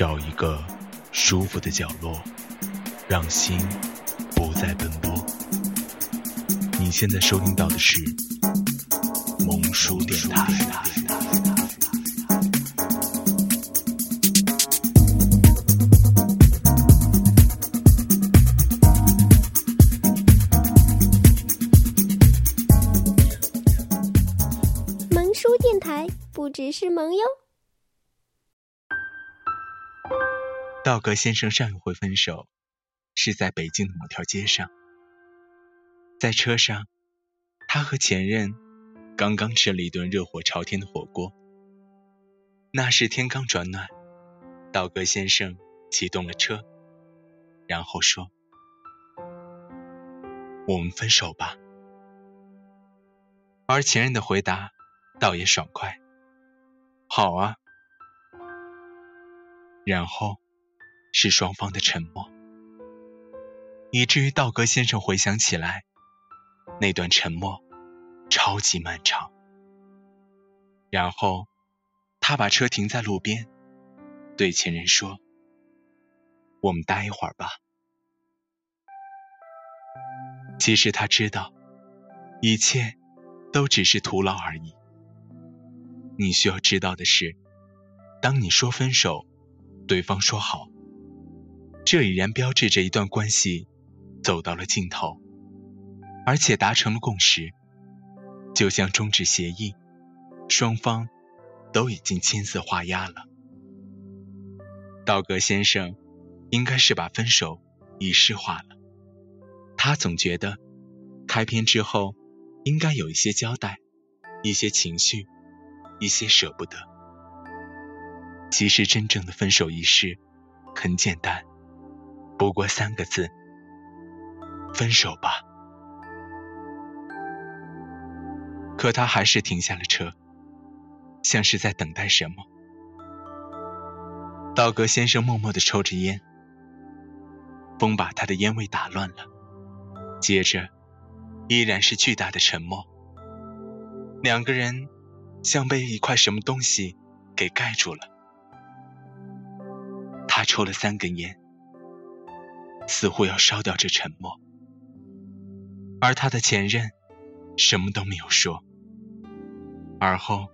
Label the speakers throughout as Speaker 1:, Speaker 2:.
Speaker 1: 找一个舒服的角落，让心不再奔波。你现在收听到的是萌叔电台。道格先生上一回分手是在北京的某条街上，在车上，他和前任刚刚吃了一顿热火朝天的火锅。那时天刚转暖，道格先生启动了车，然后说：“我们分手吧。”而前任的回答倒也爽快：“好啊。”然后。是双方的沉默，以至于道格先生回想起来，那段沉默超级漫长。然后，他把车停在路边，对前任说：“我们待一会儿吧。”其实他知道，一切都只是徒劳而已。你需要知道的是，当你说分手，对方说好。这已然标志着一段关系走到了尽头，而且达成了共识，就像终止协议，双方都已经签字画押了。道格先生应该是把分手仪式化了，他总觉得开篇之后应该有一些交代，一些情绪，一些舍不得。其实真正的分手仪式很简单。不过三个字，分手吧。可他还是停下了车，像是在等待什么。道格先生默默地抽着烟，风把他的烟味打乱了。接着，依然是巨大的沉默。两个人像被一块什么东西给盖住了。他抽了三根烟。似乎要烧掉这沉默，而他的前任什么都没有说。而后，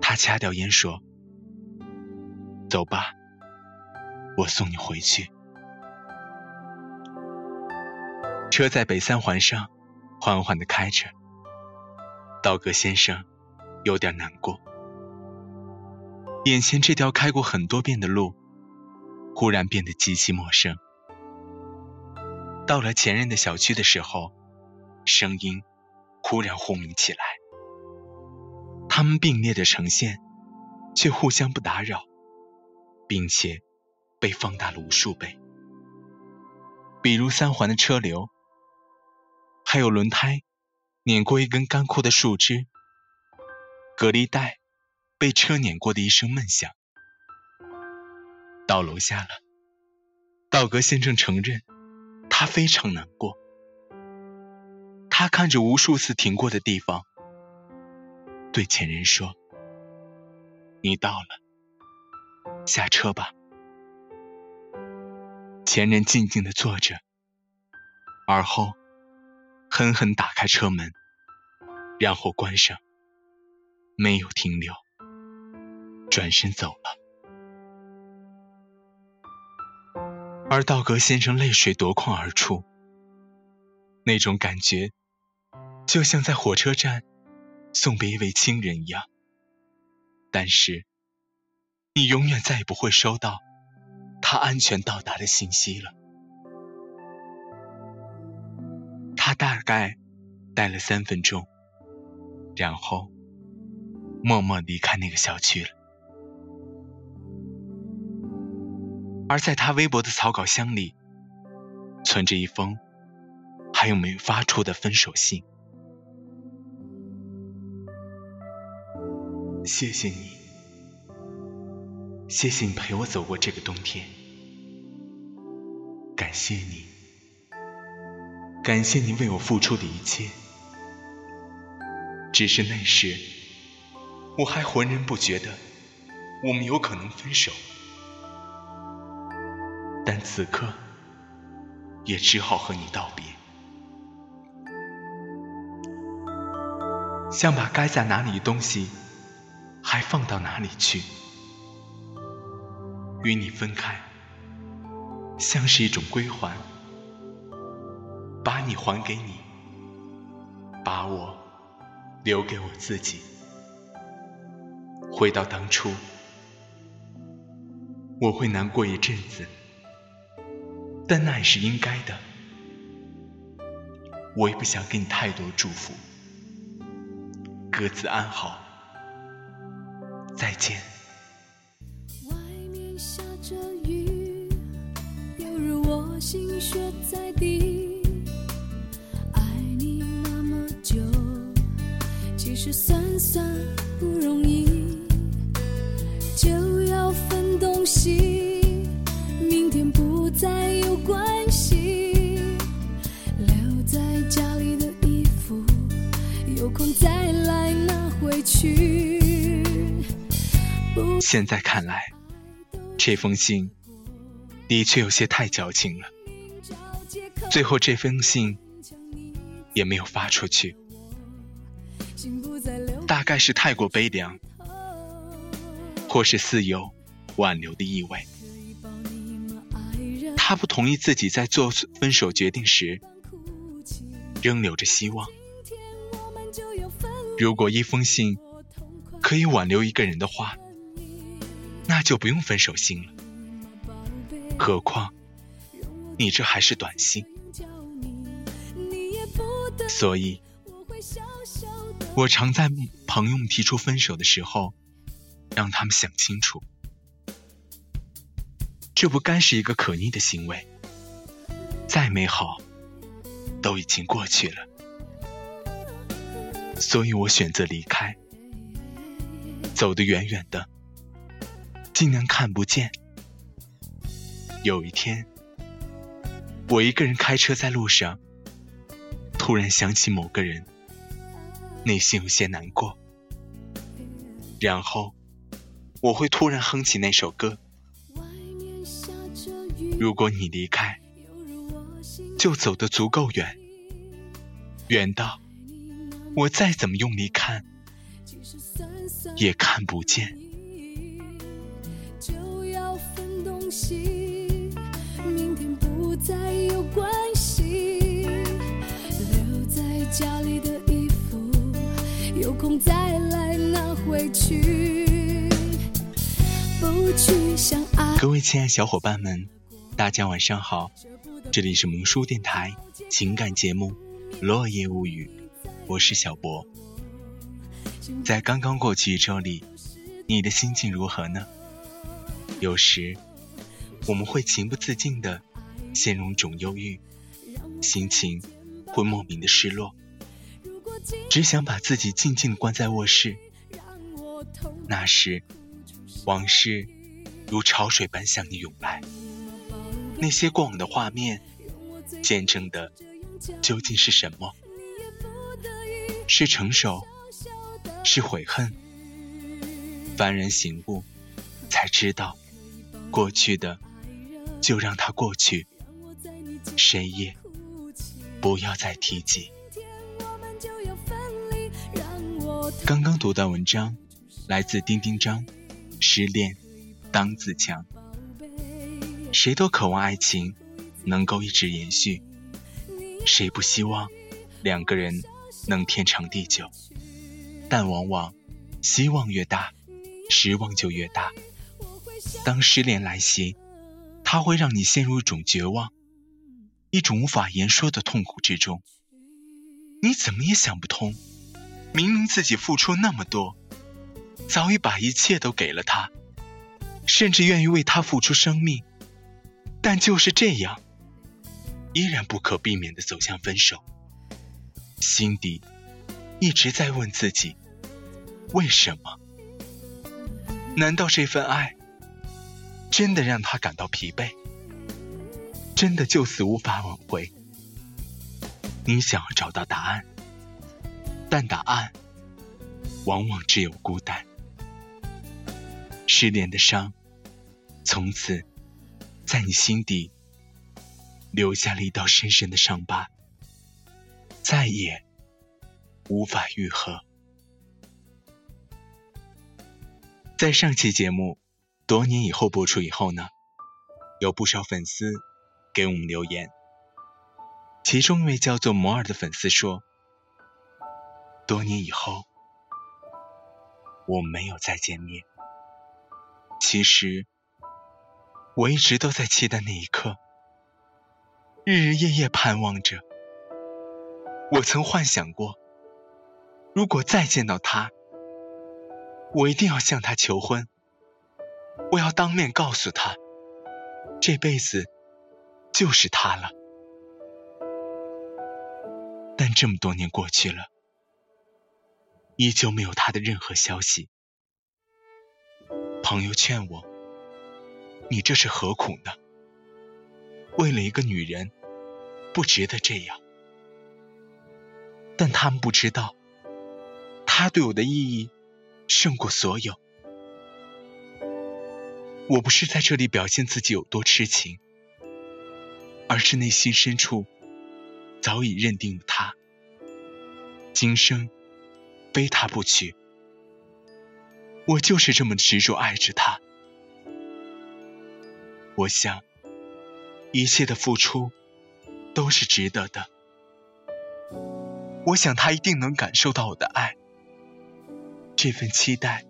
Speaker 1: 他掐掉烟说：“走吧，我送你回去。”车在北三环上缓缓的开着，道格先生有点难过，眼前这条开过很多遍的路，忽然变得极其陌生。到了前任的小区的时候，声音忽然轰鸣起来。他们并列的呈现，却互相不打扰，并且被放大了无数倍。比如三环的车流，还有轮胎碾过一根干枯的树枝，隔离带被车碾过的一声闷响。到楼下了，道格先生承认。他非常难过，他看着无数次停过的地方，对前人说：“你到了，下车吧。”前人静静的坐着，而后狠狠打开车门，然后关上，没有停留，转身走了。而道格先生泪水夺眶而出，那种感觉就像在火车站送别一位亲人一样。但是，你永远再也不会收到他安全到达的信息了。他大概待了三分钟，然后默默离开那个小区了。而在他微博的草稿箱里，存着一封还有没有发出的分手信。谢谢你，谢谢你陪我走过这个冬天，感谢你，感谢你为我付出的一切。只是那时，我还浑然不觉得我们有可能分手。但此刻也只好和你道别。像把该在哪里的东西还放到哪里去，与你分开，像是一种归还，把你还给你，把我留给我自己。回到当初，我会难过一阵子，但那也是应该的。我也不想给你太多祝福。各自安好，再见。
Speaker 2: 外面下着雨，犹如我心血在滴。爱你那么久，其实算算不容易，就要分东西，关系。留在家里的衣服，有空再来拿回去。
Speaker 1: 现在看来，这封信的确有些太矫情了。最后这封信也没有发出去，大概是太过悲凉，或是似有挽留的意味。他不同意自己在做分手决定时仍留着希望。如果一封信可以挽留一个人的话，那就不用分手信了。何况你这还是短信，所以，我常在朋友们提出分手的时候，让他们想清楚，这不该是一个可逆的行为。再美好，都已经过去了。所以我选择离开，走得远远的，尽量看不见。有一天，我一个人开车在路上，突然想起某个人，内心有些难过，然后我会突然哼起那首歌。如果你离开，就走得足够远，远到。我再怎么用力看，也看不见。
Speaker 2: 就要分东西，明天不再有关系。留在家里的衣服，有空再来拿回去。不去想爱。
Speaker 1: 各位亲爱小伙伴们，大家晚上好，这里是萌叔电台情感节目《落叶物语》。我是小博，在刚刚过去一周里，你的心情如何呢？有时我们会情不自禁的陷入一种忧郁，心情会莫名的失落，只想把自己静静的关在卧室。那时，往事如潮水般向你涌来，那些过往的画面，见证的究竟是什么？是成熟，是悔恨。幡然醒悟，才知道，过去的就让它过去，谁也不要再提及。刚刚读到文章，来自丁丁章，《失恋当自强》。谁都渴望爱情能够一直延续，谁不希望两个人？能天长地久，但往往希望越大，失望就越大。当失恋来袭，它会让你陷入一种绝望，一种无法言说的痛苦之中。你怎么也想不通，明明自己付出那么多，早已把一切都给了他，甚至愿意为他付出生命，但就是这样，依然不可避免的走向分手。心底一直在问自己：为什么？难道这份爱真的让他感到疲惫？真的就此无法挽回？你想要找到答案，但答案往往只有孤单。失恋的伤，从此在你心底留下了一道深深的伤疤，再也无法愈合。在上期节目多年以后播出以后呢，有不少粉丝给我们留言，其中一位叫做摩尔的粉丝说：“多年以后，我们没有再见面。其实。”我一直都在期待那一刻，日日夜夜盼望着。我曾幻想过，如果再见到他，我一定要向他求婚。我要当面告诉他，这辈子就是他了。但这么多年过去了，依旧没有他的任何消息。朋友劝我。你这是何苦呢？为了一个女人，不值得这样。但他们不知道，他对我的意义胜过所有。我不是在这里表现自己有多痴情，而是内心深处早已认定了他，今生非他不娶。我就是这么执着爱着他。我想，一切的付出都是值得的。我想他一定能感受到我的爱，这份期待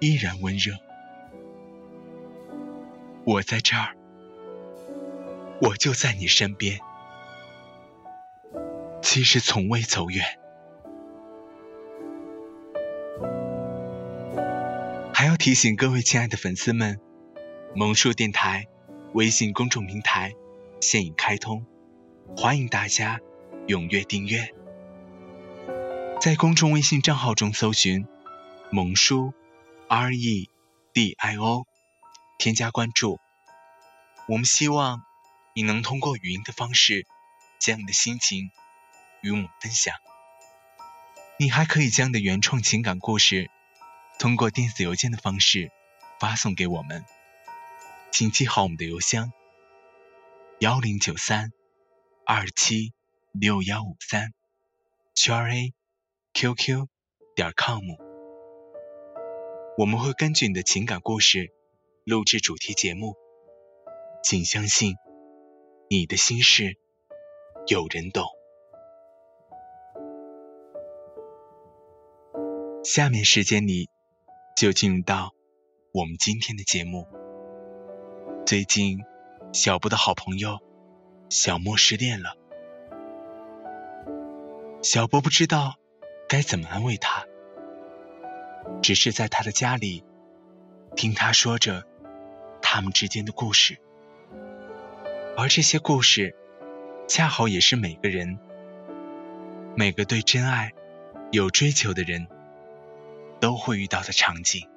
Speaker 1: 依然温热。我在这儿，我就在你身边，其实从未走远。还要提醒各位亲爱的粉丝们。萌叔电台微信公众平台现已开通，欢迎大家踊跃订阅。在公众微信账号中搜寻“萌叔 R E D I O”，添加关注。我们希望你能通过语音的方式将你的心情与我们分享。你还可以将你的原创情感故事通过电子邮件的方式发送给我们。请记好我们的邮箱：幺零九三二七六幺五三圈 a qq 点 com。我们会根据你的情感故事录制主题节目。请相信，你的心事有人懂。下面时间里就进入到我们今天的节目。最近，小波的好朋友小莫失恋了。小波不知道该怎么安慰他，只是在他的家里听他说着他们之间的故事，而这些故事恰好也是每个人、每个对真爱有追求的人都会遇到的场景。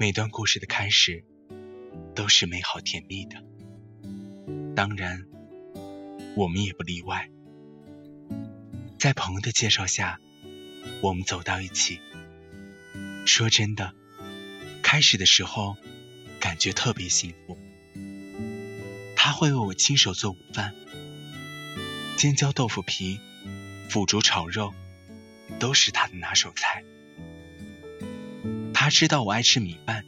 Speaker 1: 每段故事的开始都是美好甜蜜的，当然，我们也不例外。在朋友的介绍下，我们走到一起。说真的，开始的时候感觉特别幸福。他会为我亲手做午饭，尖椒豆腐皮、腐竹炒肉都是他的拿手菜。他知道我爱吃米饭，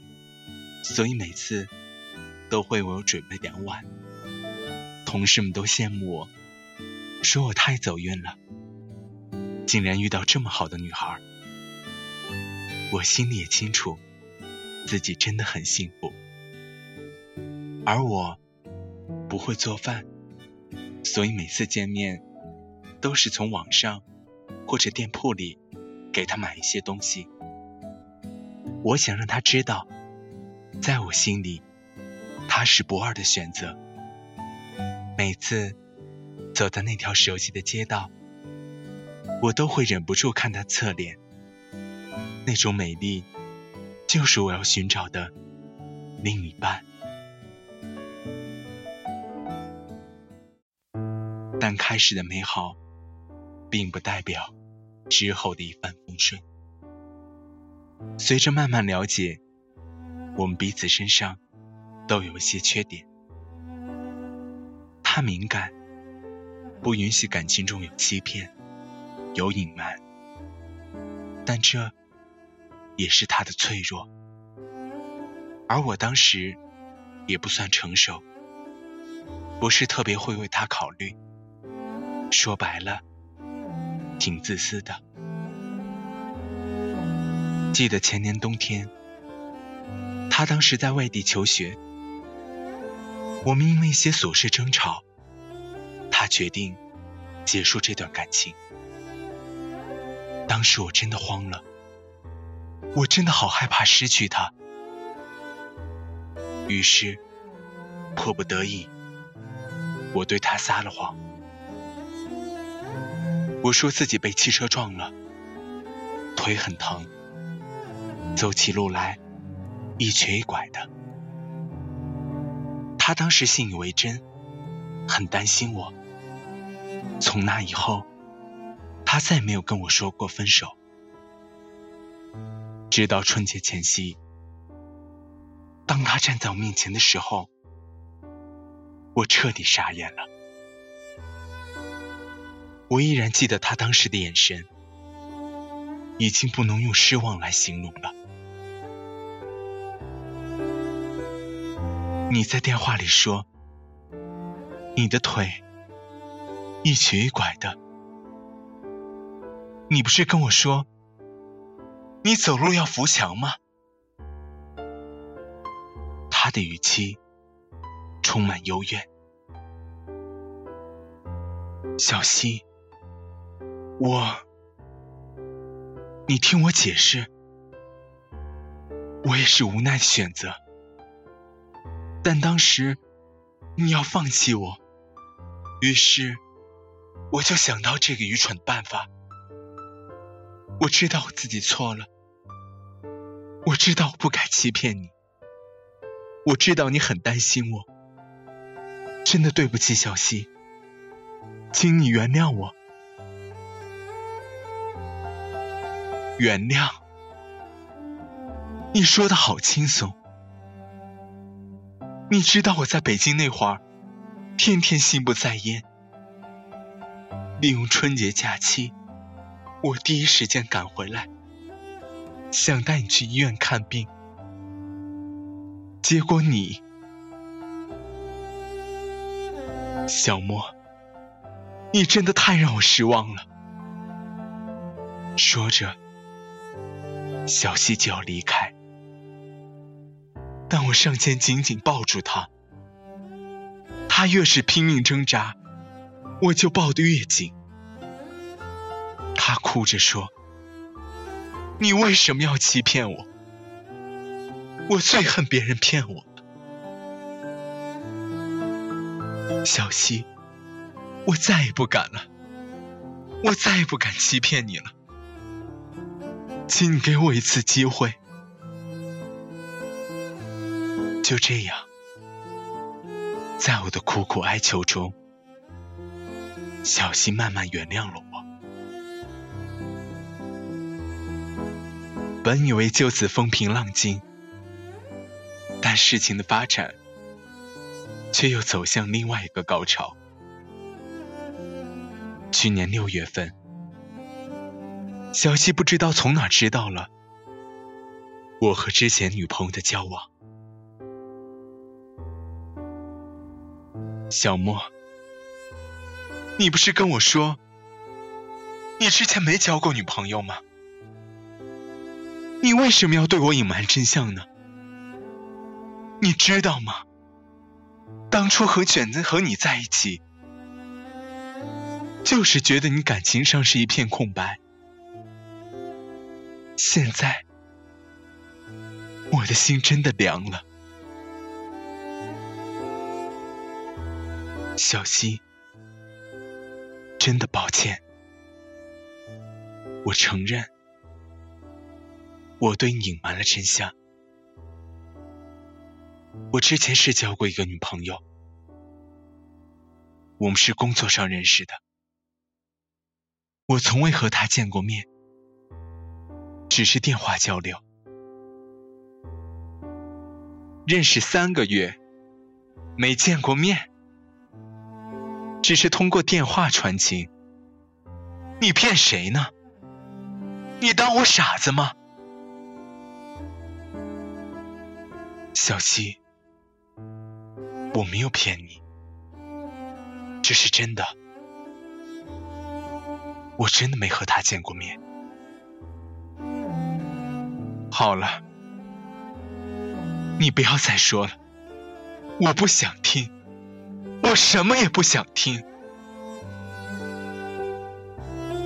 Speaker 1: 所以每次都会为我准备两碗。同事们都羡慕我，说我太走运了，竟然遇到这么好的女孩。我心里也清楚，自己真的很幸福。而我不会做饭，所以每次见面都是从网上或者店铺里给她买一些东西。我想让他知道，在我心里，他是不二的选择。每次走在那条熟悉的街道，我都会忍不住看他侧脸。那种美丽，就是我要寻找的另一半。但开始的美好，并不代表之后的一帆风顺。随着慢慢了解，我们彼此身上都有一些缺点。他敏感，不允许感情中有欺骗、有隐瞒，但这也是他的脆弱。而我当时也不算成熟，不是特别会为他考虑。说白了，挺自私的。记得前年冬天，他当时在外地求学，我们因为一些琐事争吵，他决定结束这段感情。当时我真的慌了，我真的好害怕失去他，于是迫不得已，我对他撒了谎，我说自己被汽车撞了，腿很疼。走起路来一瘸一拐的，他当时信以为真，很担心我。从那以后，他再没有跟我说过分手。直到春节前夕，当他站在我面前的时候，我彻底傻眼了。我依然记得他当时的眼神，已经不能用失望来形容了。你在电话里说，你的腿一瘸一拐的。你不是跟我说，你走路要扶墙吗？他的语气充满幽怨。小溪，我，你听我解释，我也是无奈的选择。但当时你要放弃我，于是我就想到这个愚蠢的办法。我知道我自己错了，我知道我不该欺骗你，我知道你很担心我，真的对不起小溪，请你原谅我。原谅？你说的好轻松。你知道我在北京那会儿，天天心不在焉。利用春节假期，我第一时间赶回来，想带你去医院看病。结果你，小莫，你真的太让我失望了。说着，小溪就要离开。但我上前紧紧抱住他，他越是拼命挣扎，我就抱得越紧。他哭着说：“你为什么要欺骗我？我最恨别人骗我。”小溪，我再也不敢了，我再也不敢欺骗你了，请你给我一次机会。就这样，在我的苦苦哀求中，小溪慢慢原谅了我。本以为就此风平浪静，但事情的发展却又走向另外一个高潮。去年六月份，小溪不知道从哪知道了我和之前女朋友的交往。小莫，你不是跟我说，你之前没交过女朋友吗？你为什么要对我隐瞒真相呢？你知道吗？当初和卷子和你在一起，就是觉得你感情上是一片空白。现在，我的心真的凉了。小溪，真的抱歉，我承认，我对你隐瞒了真相。我之前是交过一个女朋友，我们是工作上认识的，我从未和他见过面，只是电话交流。认识三个月，没见过面，只是通过电话传情。你骗谁呢？你当我傻子吗？小溪，我没有骗你，这是真的。我真的没和他见过面。好了，你不要再说了，我不想听，我什么也不想听。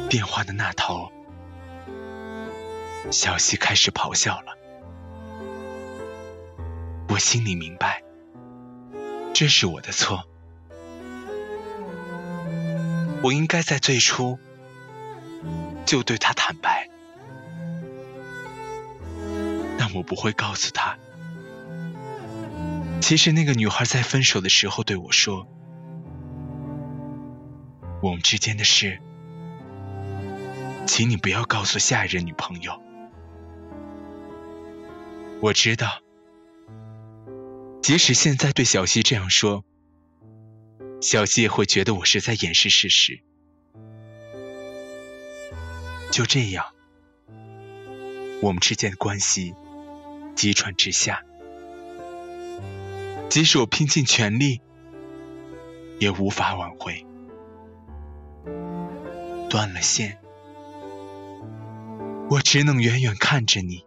Speaker 1: 电话的那头，小溪开始咆哮了。我心里明白，这是我的错，我应该在最初。就对他坦白，但我不会告诉他。其实那个女孩在分手的时候对我说：“我们之间的事，请你不要告诉下一任女朋友。”我知道，即使现在对小溪这样说，小溪也会觉得我是在掩饰事实。就这样，我们之间的关系急转直下。即使我拼尽全力，也无法挽回。断了线，我只能远远看着你，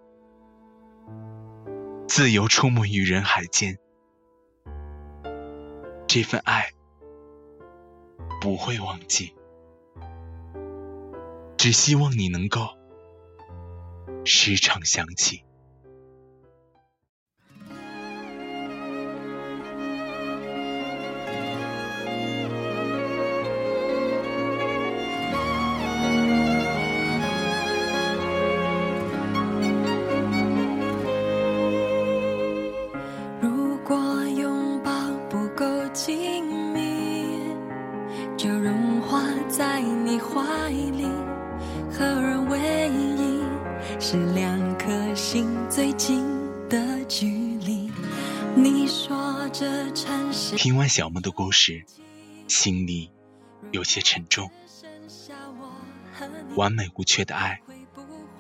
Speaker 1: 自由出没于人海间。这份爱不会忘记。只希望你能够时常想起。
Speaker 3: 就融化在你怀里。合而为一，是两颗心最近的距离。你说这城市
Speaker 1: 听完小梦的故事，心里有些沉重。完美无缺的爱，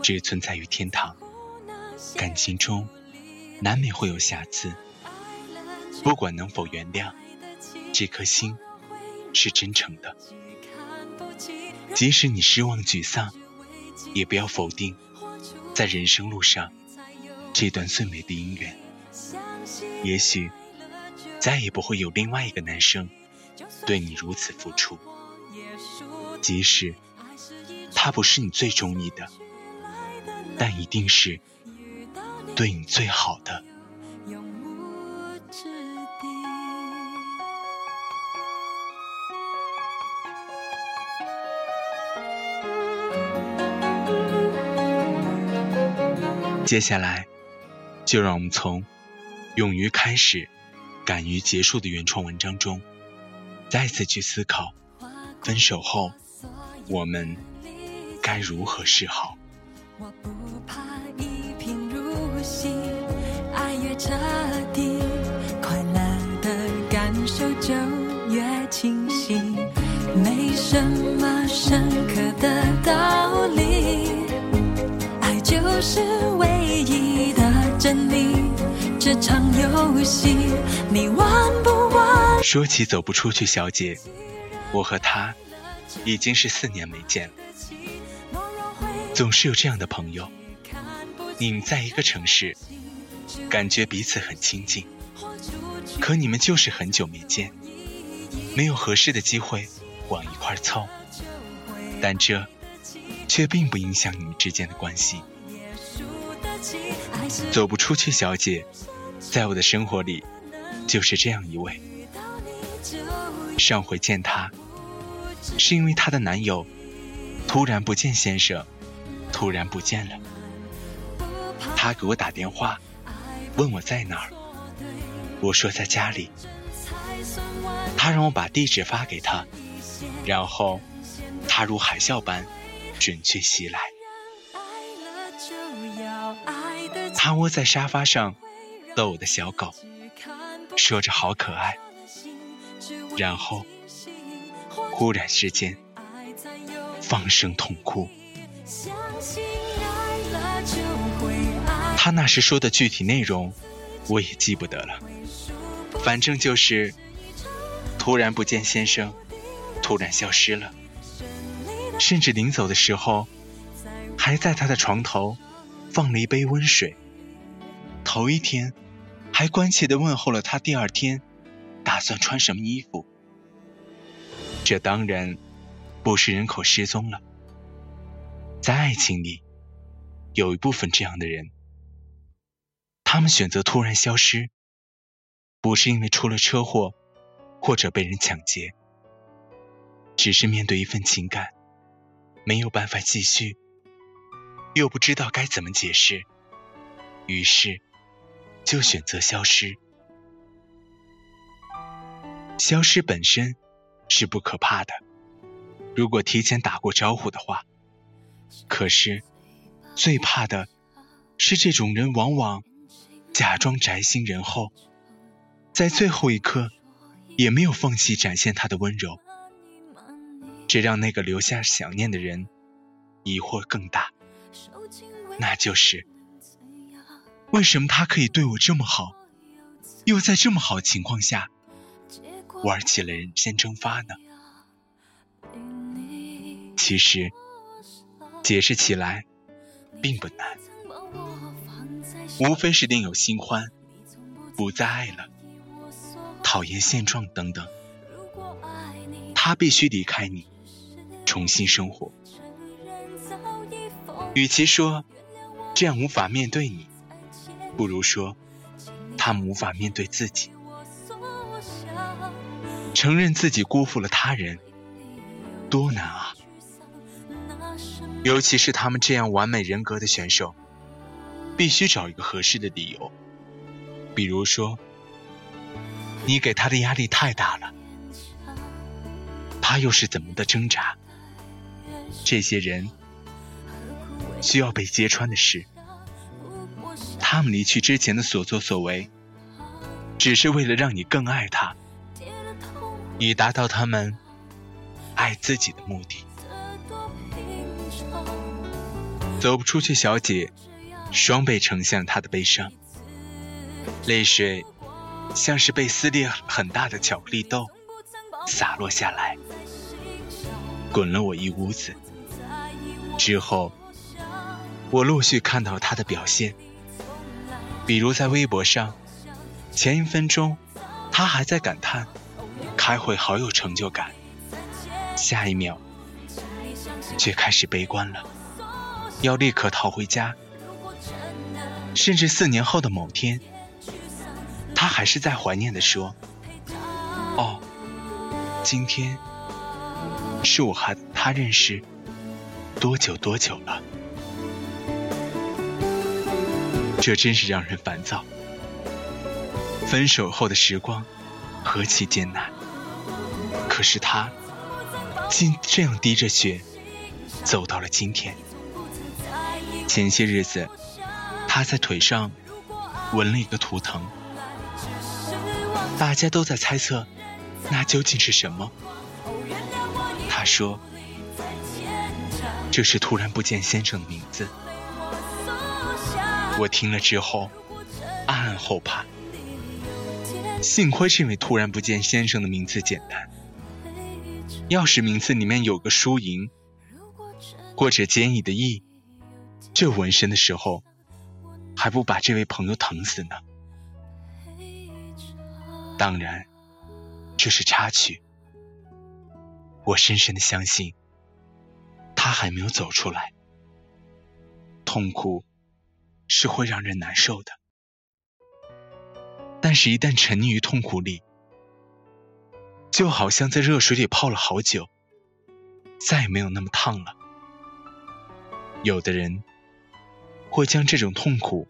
Speaker 1: 只存在于天堂。感情中难免会有瑕疵，不管能否原谅，这颗心是真诚的。即使你失望沮丧。也不要否定，在人生路上这段最美的姻缘。也许再也不会有另外一个男生对你如此付出，即使他不是你最中意的，但一定是对你最好的。接下来，就让我们从“勇于开始，敢于结束”的原创文章中，再次去思考：分手后，我们该如何是好？
Speaker 3: 我不怕一贫如洗，爱越彻底，快乐的感受就越清晰，没什么深刻的道理，爱就是唯。这场游戏，你玩不玩？
Speaker 1: 说起走不出去，小姐，我和他已经是四年没见了。总是有这样的朋友，你们在一个城市，感觉彼此很亲近，可你们就是很久没见，没有合适的机会往一块凑，但这却并不影响你们之间的关系。走不出去，小姐。在我的生活里，就是这样一位。上回见她，是因为她的男友突然不见先生，突然不见了。她给我打电话，问我在哪儿，我说在家里。她让我把地址发给她，然后她如海啸般准确袭来。他窝在沙发上逗我的小狗，说着好可爱，然后忽然之间放声痛哭。他那时说的具体内容我也记不得了，反正就是突然不见先生，突然消失了，甚至临走的时候还在他的床头放了一杯温水。头一天，还关切地问候了他第二天打算穿什么衣服。这当然不是人口失踪了，在爱情里，有一部分这样的人，他们选择突然消失，不是因为出了车祸或者被人抢劫，只是面对一份情感没有办法继续，又不知道该怎么解释，于是。就选择消失。消失本身是不可怕的，如果提前打过招呼的话。可是最怕的是这种人，往往假装宅心仁厚，在最后一刻也没有放弃展现他的温柔，这让那个留下想念的人疑惑更大。那就是。为什么他可以对我这么好，又在这么好情况下玩起了人间蒸发呢？其实解释起来并不难，无非是另有新欢，不再爱了，讨厌现状等等。他必须离开你，重新生活。与其说这样无法面对你。不如说，他们无法面对自己，承认自己辜负了他人，多难啊！尤其是他们这样完美人格的选手，必须找一个合适的理由，比如说，你给他的压力太大了，他又是怎么的挣扎？这些人需要被揭穿的事。他们离去之前的所作所为，只是为了让你更爱他，以达到他们爱自己的目的。走不出去，小姐双倍呈向他的悲伤，泪水像是被撕裂很大的巧克力豆洒落下来，滚了我一屋子。之后，我陆续看到他的表现。比如在微博上，前一分钟他还在感叹开会好有成就感，下一秒却开始悲观了，要立刻逃回家。甚至四年后的某天，他还是在怀念的说：“哦，今天是我和他认识多久多久了。”这真是让人烦躁。分手后的时光何其艰难，可是他竟这样滴着血走到了今天。前些日子，他在腿上纹了一个图腾，大家都在猜测那究竟是什么。他说：“这是突然不见先生的名字。”我听了之后，暗暗后怕。幸亏这位突然不见先生的名字简单，要是名字里面有个输赢，或者坚毅的毅，这纹身的时候，还不把这位朋友疼死呢。当然，这是插曲。我深深的相信，他还没有走出来，痛苦。是会让人难受的，但是，一旦沉溺于痛苦里，就好像在热水里泡了好久，再也没有那么烫了。有的人会将这种痛苦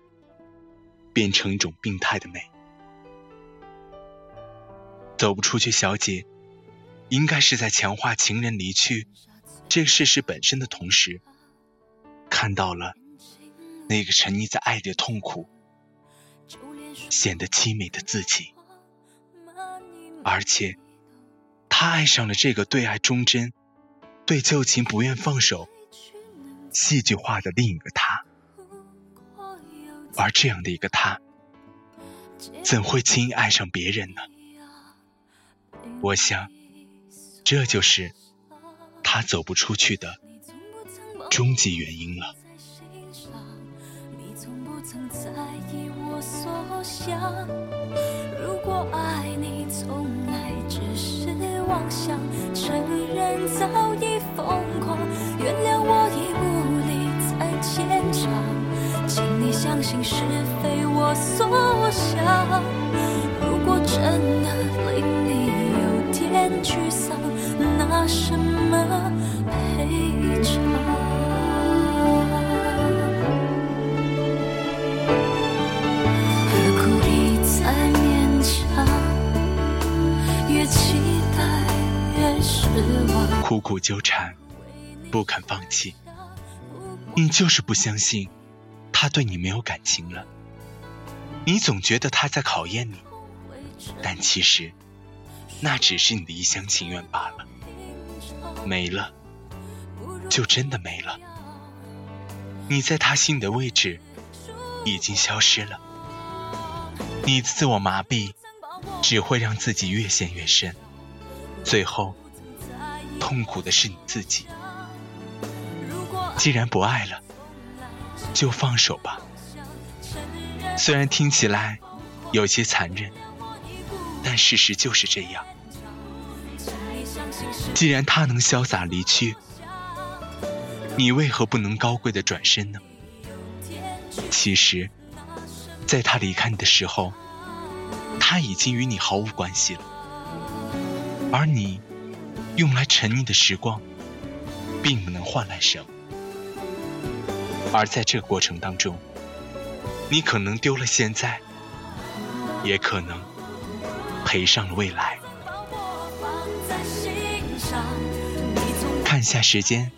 Speaker 1: 变成一种病态的美。走不出去，小姐，应该是在强化情人离去这事实本身的同时，看到了那个沉溺在爱的痛苦，显得凄美的自己，而且他爱上了这个对爱忠贞、对旧情不愿放手、戏剧化的另一个他，而这样的一个他，怎会轻易爱上别人呢？我想，这就是他走不出去的终极原因了。
Speaker 3: 想如果爱你从来只是妄想，承认早已疯狂，原谅我已无力再坚强，请你相信是非我所想。如果真的令你有点沮丧，拿什么赔偿？苦
Speaker 1: 苦纠缠，不肯放弃，你就是不相信他对你没有感情了。你总觉得他在考验你，但其实那只是你的一厢情愿罢了。没了，就真的没了。你在他心里的位置已经消失了。你自我麻痹只会让自己越陷越深，最后痛苦的是你自己。既然不爱了，就放手吧。虽然听起来有些残忍，但事实就是这样。既然他能潇洒离去，你为何不能高贵的转身呢？其实，在他离开你的时候，他已经与你毫无关系了，而你用来沉溺的时光，并不能换来什么。而在这过程当中，你可能丢了现在，也可能赔上了未来。看一下时间，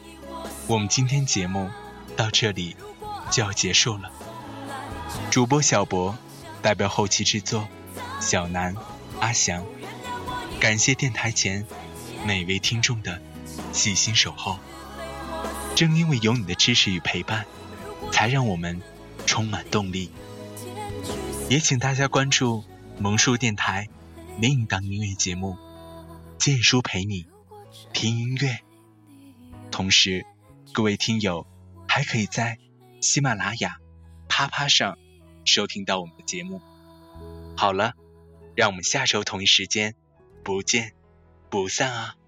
Speaker 1: 我们今天节目到这里就要结束了。主播小博代表后期制作，小南、阿翔，感谢电台前每位听众的细心守候。正因为有你的支持与陪伴，才让我们充满动力。也请大家关注萌叔电台另一档音乐节目《剑叔陪你听音乐》。同时，各位听友还可以在喜马拉雅、啪啪上收听到我们的节目。好了，让我们下周同一时间不见不散啊！